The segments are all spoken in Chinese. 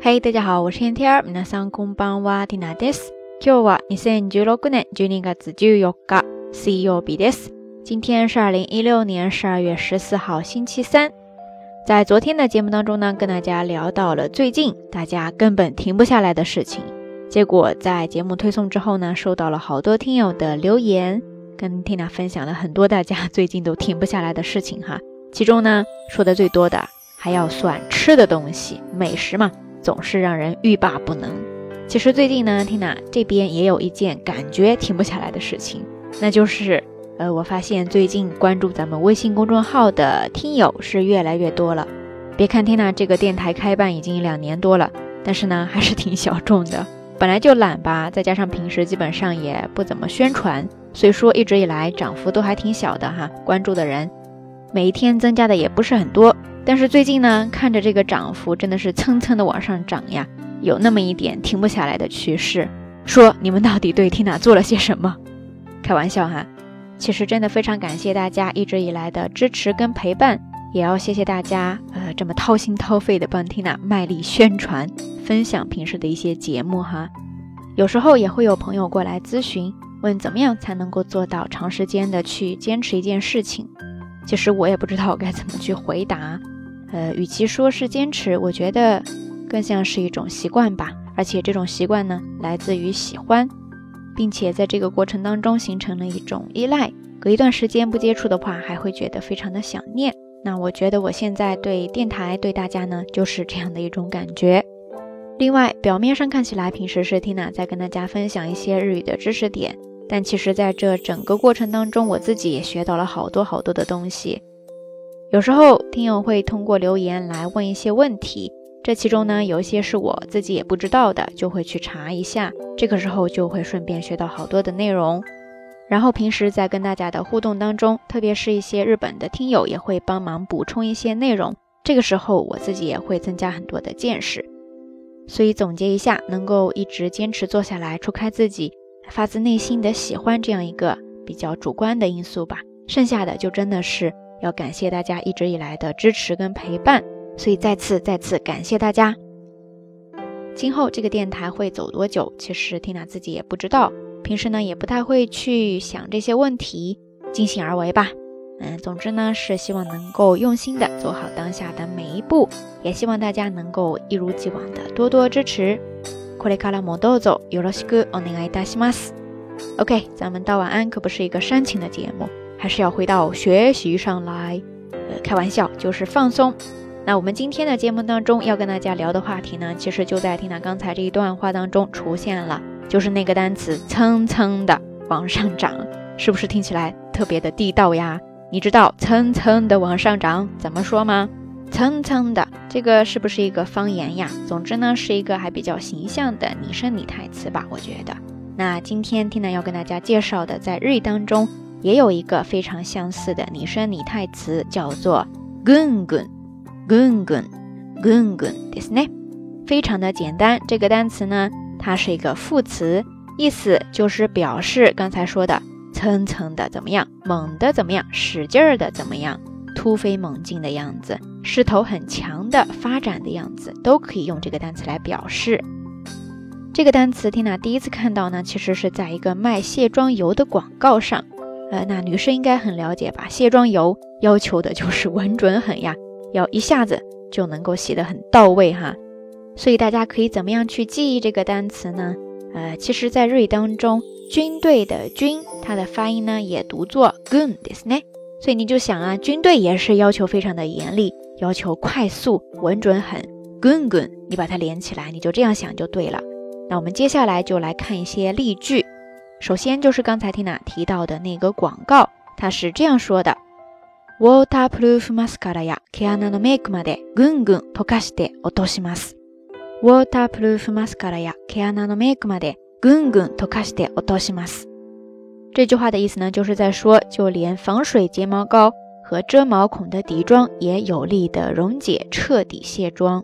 嘿，大家好，我是天天儿。皆さんこんばんは、ティナです。今日は二千十六年十二月十四日、水曜日です。今天是二零一六年十二月十四号，星期三。在昨天的节目当中呢，跟大家聊到了最近大家根本停不下来的事情。结果在节目推送之后呢，收到了好多听友的留言，跟 Tina 分享了很多大家最近都停不下来的事情哈。其中呢，说的最多的还要算吃的东西，美食嘛。 总是让人欲罢不能。其实最近呢，Tina 这边也有一件感觉停不下来的事情，那就是，呃，我发现最近关注咱们微信公众号的听友是越来越多了。别看 Tina 这个电台开办已经两年多了，但是呢，还是挺小众的。本来就懒吧，再加上平时基本上也不怎么宣传，所以说一直以来涨幅都还挺小的哈。关注的人每一天增加的也不是很多。但是最近呢，看着这个涨幅真的是蹭蹭的往上涨呀，有那么一点停不下来的趋势。说你们到底对 Tina 做了些什么？开玩笑哈，其实真的非常感谢大家一直以来的支持跟陪伴，也要谢谢大家，呃，这么掏心掏肺的帮 Tina 卖力宣传、分享平时的一些节目哈。有时候也会有朋友过来咨询，问怎么样才能够做到长时间的去坚持一件事情。其实我也不知道我该怎么去回答。呃，与其说是坚持，我觉得更像是一种习惯吧。而且这种习惯呢，来自于喜欢，并且在这个过程当中形成了一种依赖。隔一段时间不接触的话，还会觉得非常的想念。那我觉得我现在对电台、对大家呢，就是这样的一种感觉。另外，表面上看起来平时是 Tina 在跟大家分享一些日语的知识点，但其实在这整个过程当中，我自己也学到了好多好多的东西。有时候听友会通过留言来问一些问题，这其中呢有一些是我自己也不知道的，就会去查一下。这个时候就会顺便学到好多的内容。然后平时在跟大家的互动当中，特别是一些日本的听友也会帮忙补充一些内容，这个时候我自己也会增加很多的见识。所以总结一下，能够一直坚持做下来，除开自己发自内心的喜欢这样一个比较主观的因素吧，剩下的就真的是。要感谢大家一直以来的支持跟陪伴，所以再次再次感谢大家。今后这个电台会走多久，其实缇娜自己也不知道，平时呢也不太会去想这些问题，尽兴而为吧。嗯，总之呢是希望能够用心的做好当下的每一步，也希望大家能够一如既往的多多支持。これからもどうぞよろしくお願いいたします。OK，咱们道晚安可不是一个煽情的节目。还是要回到学习上来，呃，开玩笑就是放松。那我们今天的节目当中要跟大家聊的话题呢，其实就在听到刚才这一段话当中出现了，就是那个单词蹭蹭的往上涨，是不是听起来特别的地道呀？你知道蹭蹭的往上涨怎么说吗？ 蹭蹭的这个是不是一个方言呀？总之呢，是一个还比较形象的拟声拟台词吧，我觉得。那今天听呢要跟大家介绍的，在日语当中。也有一个非常相似的拟声拟态词，叫做 gun gun gun gun gun gun，对不对？非常的简单。这个单词呢，它是一个副词，意思就是表示刚才说的蹭蹭的怎么样，猛的怎么样，使劲儿的怎么样，突飞猛进的样子，势头很强的发展的样子，都可以用这个单词来表示。这个单词，Tina 第一次看到呢，其实是在一个卖卸妆油的广告上。呃，那女生应该很了解吧？卸妆油要求的就是稳准狠呀，要一下子就能够洗得很到位哈。所以大家可以怎么样去记忆这个单词呢？呃，其实，在日语当中，军队的军，它的发音呢也读作 gun，对不对？所以你就想啊，军队也是要求非常的严厉，要求快速、稳准狠，gun gun，你把它连起来，你就这样想就对了。那我们接下来就来看一些例句。首先就是刚才 Tina 提到的那个广告，它是这样说的：Waterproof mascara や毛穴のメイクまでぐんぐん溶かして落とします。Waterproof mascara や毛穴のメイクまでぐんぐん溶かして落とします。 这句话的意思呢，就是在说，就连防水睫毛膏和遮毛孔的底妆也有力的溶解，彻底卸妆。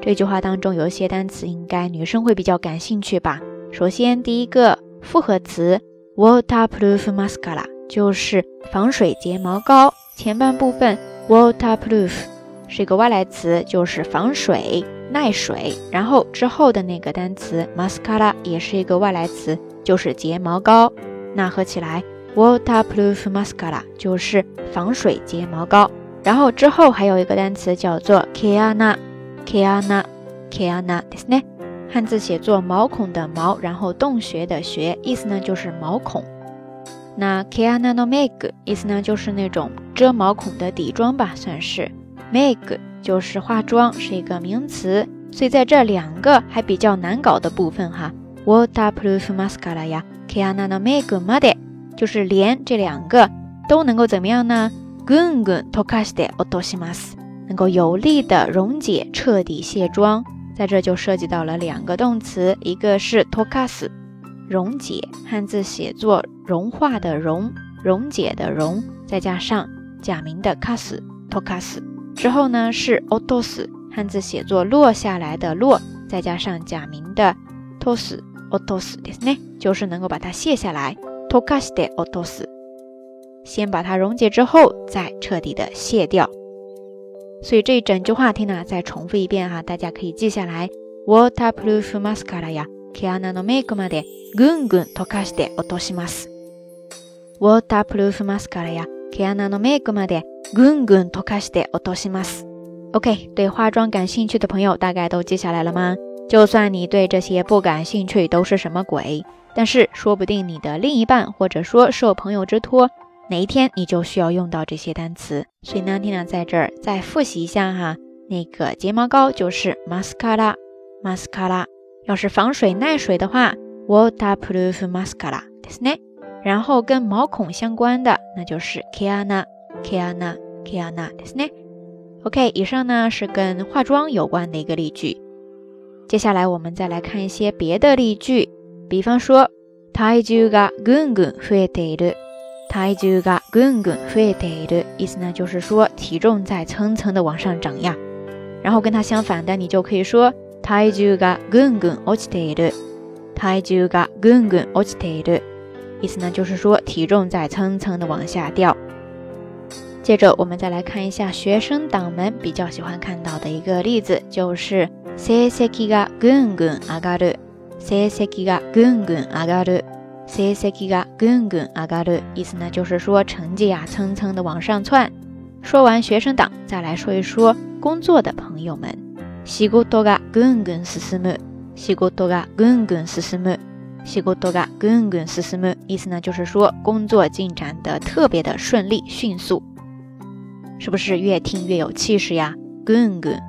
这句话当中有一些单词，应该女生会比较感兴趣吧？首先第一个。复合词 waterproof mascara 就是防水睫毛膏。前半部分 waterproof 是一个外来词，就是防水。耐水。然后之后的那个单词 mascara 也是一个外来词，就是睫毛膏。那合起来 waterproof mascara 就是防水睫毛膏。然后之后还有一个单词叫做 kiana，kiana，kiana，ですね。汉字写作毛孔的毛，然后洞穴的穴，意思呢就是毛孔。那 kiana no make 意思呢就是那种遮毛孔的底妆吧，算是 make 就是化妆，是一个名词。所以在这两个还比较难搞的部分哈，waterproof mascara 呀 ，kiana no make まで，就是连这两个都能够怎么样呢？ぐんぐん溶かして落とします，能够有力的溶解、彻底卸妆。在这就涉及到了两个动词，一个是溶かす，溶解，汉字写作融化的融，溶解的溶，再加上假名的かす，溶かす。之后呢是落とす，汉字写作落下来的落，再加上假名的落す，落とすですね， 就是能够把它卸下来。溶かして落とす。先把它溶解之后，再彻底的卸掉。所以这一整句话听呢，再重复一遍哈，大家可以记下来。Waterproof mascara や毛穴のメイクまでぐんぐん溶かして落とします。Waterproof mascara や毛穴のメイクまでぐんぐん溶かして落とします。OK，对化妆感兴趣的朋友大概都记下来了吗？ 就算你对这些不感兴趣，都是什么鬼？但是说不定你的另一半，或者说受朋友之托。哪一天你就需要用到这些单词，所以呢，Tina 在这儿再复习一下哈。那个睫毛膏就是 mascara，mascara。要是防水耐水的话，waterproof mascara，ですね。然后跟毛孔相关的，那就是 kiana，kiana，kiana，ですね。OK，以上呢是跟化妆有关的一个例句。 接下来我们再来看一些别的例句，比方说，体重がぐんぐん増えている。体重がぐんぐん増えている，意思呢就是说体重在层层的往上涨呀。然后跟它相反的，你就可以说体重がぐんぐん落ちている。体重がぐんぐん落ちている，意思呢就是说体重在层层的往下掉。 接着我们再来看一下学生党们比较喜欢看到的一个例子，就是成績がぐんぐん上がる。成績がぐんぐん上がる。成績がぐんぐん上がる，意思呢就是说成绩啊蹭蹭的往上窜。说完学生党，再来说一说工作的朋友们。仕事がぐんぐん進む，仕事がぐんぐん進む，仕事がぐんぐん進む，意思呢就是说工作进展的特别的顺利迅速， 是不是越听越有气势呀？ぐんぐん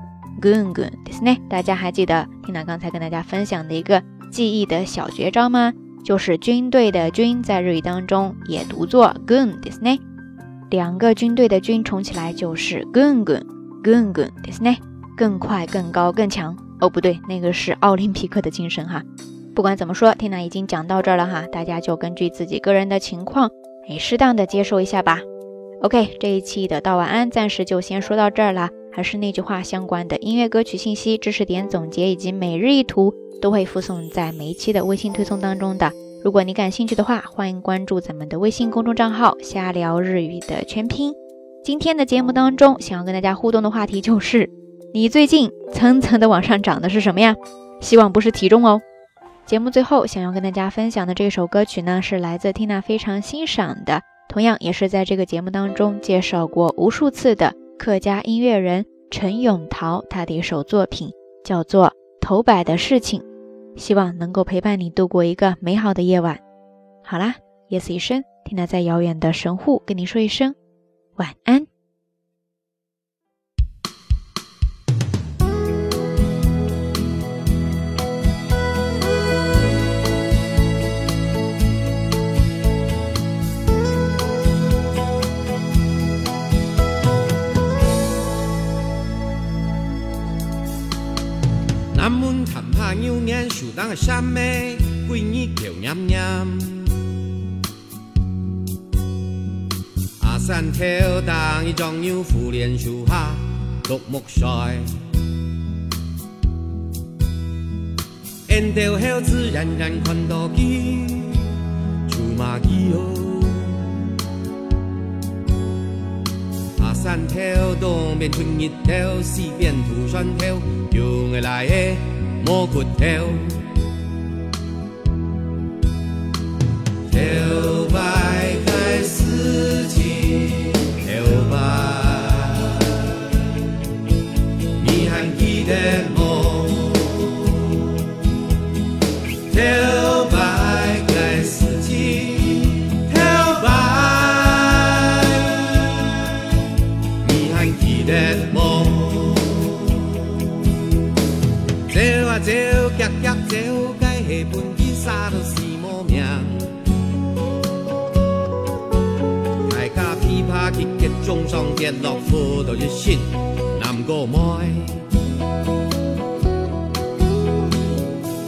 ぐんぐんですね。大家还记得听到刚才跟大家分享的一个记忆的小绝招吗？就是军队的军，在日语当中也读作 gun，ですね。两个军队的军重起来就是 gun gun gun gun，ですね。更快、更高、更强。哦，不对，那个是奥林匹克的精神哈。不管怎么说，Tina 已经讲到这儿了哈，大家就根据自己个人的情况，哎，适当的接受一下吧。 OK，这一期的道晚安暂时就先说到这儿了。还是那句话，相关的音乐歌曲信息、知识点总结以及每日一图。都会附送在每一期的微信推送当中的。如果你感兴趣的话，欢迎关注咱们的微信公众账号“瞎聊日语”的全拼。今天的节目当中，想要跟大家互动的话题就是：你最近蹭蹭的往上涨的是什么呀？希望不是体重哦。节目最后想要跟大家分享的这首歌曲呢，是来自 Tina 非常欣赏的，同样也是在这个节目当中介绍过无数次的客家音乐人陈永桃他的一首作品，叫做《头摆的事情》。希望能够陪伴你度过一个美好的夜晚。好啦，夜色已深，听他在遥远的神户跟你说一声晚安。牛年树当个山妹，闺女叫娘娘。阿三头当一张牛妇连树下独木衰。沿条猴子人人看到鸡，出马鸡哦。阿山头东边春日头，西边土山头，有我来的莫骨头。头摆开四季，头摆，你还记得么？头摆开四季，头摆，你还记得么？走啊走，夹夹走，该下半日啥都是无命。大家琵琶结结中上跌落苦到一线，南过妹。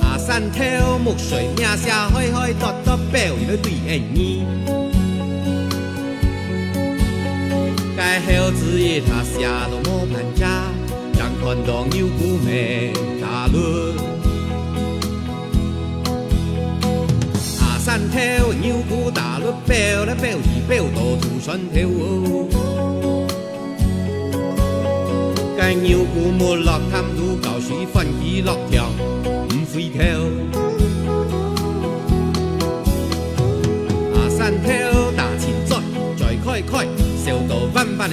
下山头木水命下开开跺跺表，去对下耳。该后子夜他下到莫盘家，让看到牛骨面大轮。下山头牛骨大轮表来表二表到土山头。该牛骨没落探土搞水翻起落跳，唔回头。下山头大前再再开开，笑到弯弯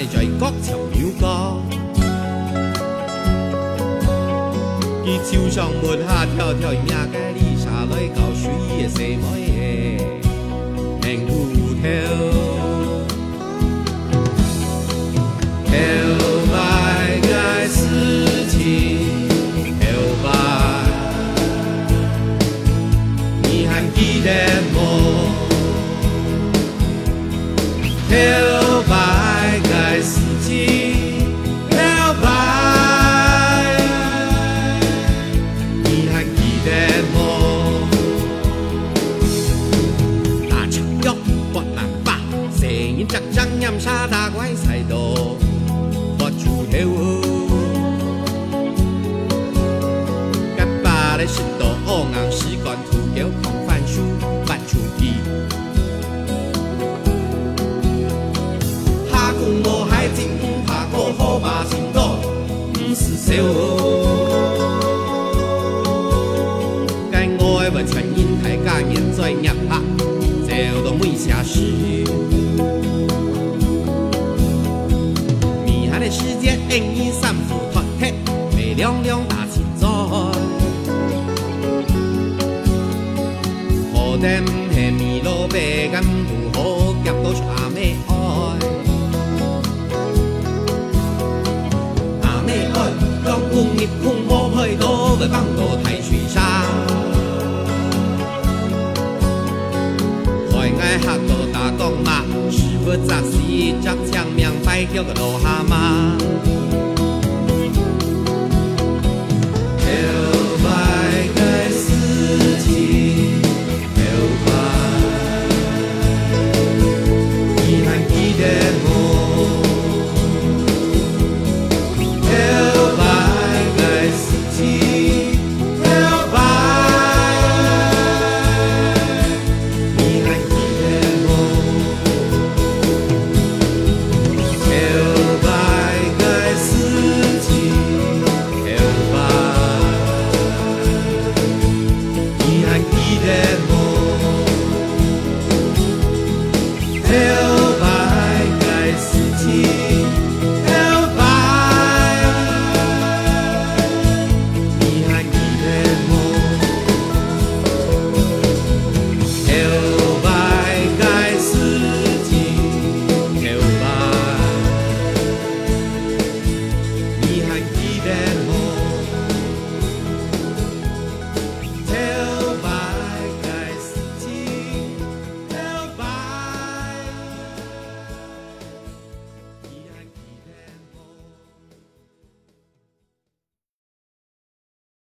伊手上抹下跳跳，命该里下来搞水的西妹的硬骨头。头摆该事情，头摆，你还记得么？头巴的石頭烏硬屎乾土腳狂翻書，發出皮。下公無海景，下過好馬行多，唔是笑。该爱不传因太家人在入拍，走到每下时。你还的时间因因三伏脱铁，美亮亮大前在。何等係米路白咁如好夾到阿妹愛。阿妹愛，當工業空我去到會幫到睇水沙。海外客到打工嘛，師傅雜事執槍命快叫個老蛤蟆。